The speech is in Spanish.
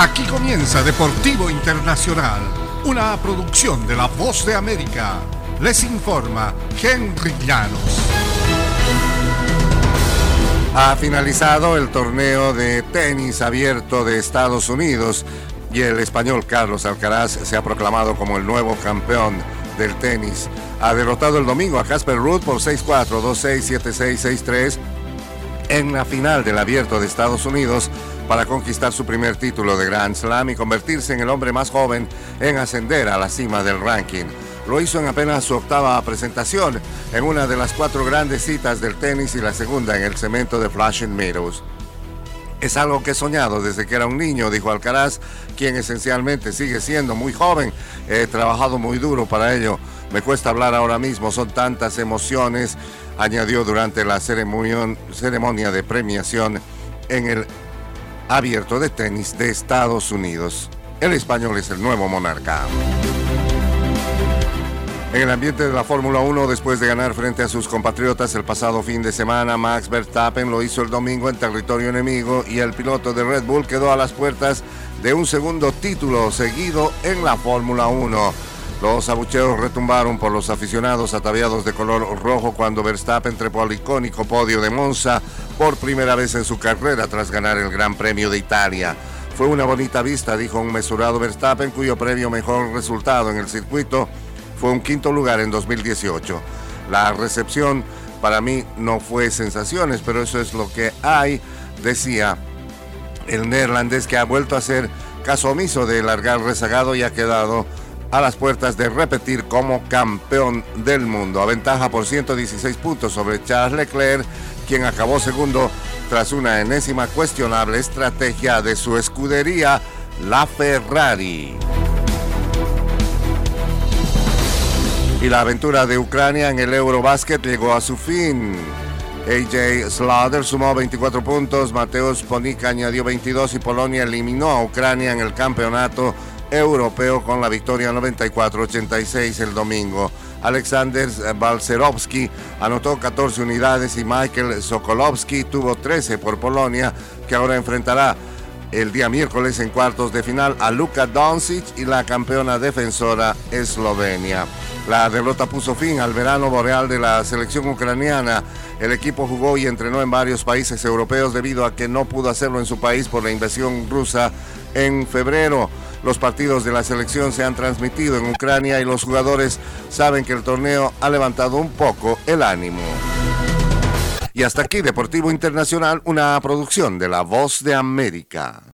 Aquí comienza Deportivo Internacional, una producción de La Voz de América. Les informa Henry Llanos. Ha finalizado el torneo de tenis abierto de Estados Unidos y el español Carlos Alcaraz se ha proclamado como el nuevo campeón del tenis. Ha derrotado el domingo a Casper Ruud por 6-4, 2-6, 7-6, 6-3 en la final del abierto de Estados Unidos para conquistar su primer título de Grand Slam y convertirse en el hombre más joven en ascender a la cima del ranking. Lo hizo en apenas su octava presentación en una de las cuatro grandes citas del tenis y la segunda en el cemento de Flushing Meadows. Es algo que he soñado desde que era un niño, dijo Alcaraz, quien esencialmente sigue siendo muy joven. He trabajado muy duro para ello. Me cuesta hablar ahora mismo, son tantas emociones, añadió durante la ceremonia de premiación en el abierto de tenis de Estados Unidos. El español es el nuevo monarca. En el ambiente de la Fórmula 1, después de ganar frente a sus compatriotas el pasado fin de semana, Max Verstappen lo hizo el domingo en territorio enemigo y el piloto de Red Bull quedó a las puertas de un segundo título seguido en la Fórmula 1. Los abucheos retumbaron por los aficionados ataviados de color rojo cuando Verstappen trepó al icónico podio de Monza por primera vez en su carrera tras ganar el Gran Premio de Italia. Fue una bonita vista, dijo un mesurado Verstappen, cuyo previo mejor resultado en el circuito fue un quinto lugar en 2018. La recepción para mí no fue sensaciones, pero eso es lo que hay, decía el neerlandés que ha vuelto a ser caso omiso de largar rezagado y ha quedado a las puertas de repetir como campeón del mundo. Aventaja por 116 puntos sobre Charles Leclerc, quien acabó segundo tras una enésima cuestionable estrategia de su escudería, la Ferrari. Y la aventura de Ucrania en el Eurobásquet llegó a su fin. AJ Slaughter sumó 24 puntos, Mateus Ponica añadió 22 y Polonia eliminó a Ucrania en el campeonato europeo con la victoria 94-86 el domingo. Alexander Balcerovski anotó 14 unidades y Michael Sokolovski tuvo 13 por Polonia, que ahora enfrentará el día miércoles en cuartos de final a Luka Doncic y la campeona defensora Eslovenia. La derrota puso fin al verano boreal de la selección ucraniana. El equipo jugó y entrenó en varios países europeos debido a que no pudo hacerlo en su país por la invasión rusa en febrero. Los partidos de la selección se han transmitido en Ucrania y los jugadores saben que el torneo ha levantado un poco el ánimo. Y hasta aquí Deportivo Internacional, una producción de La Voz de América.